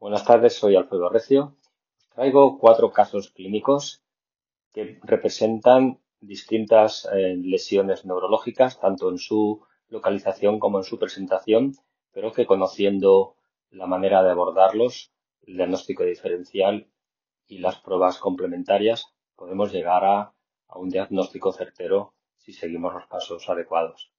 Buenas tardes, soy Alfredo Recio. Traigo cuatro casos clínicos que representan distintas eh, lesiones neurológicas, tanto en su localización como en su presentación, pero que conociendo la manera de abordarlos, el diagnóstico diferencial y las pruebas complementarias, podemos llegar a un diagnóstico certero si seguimos los pasos adecuados.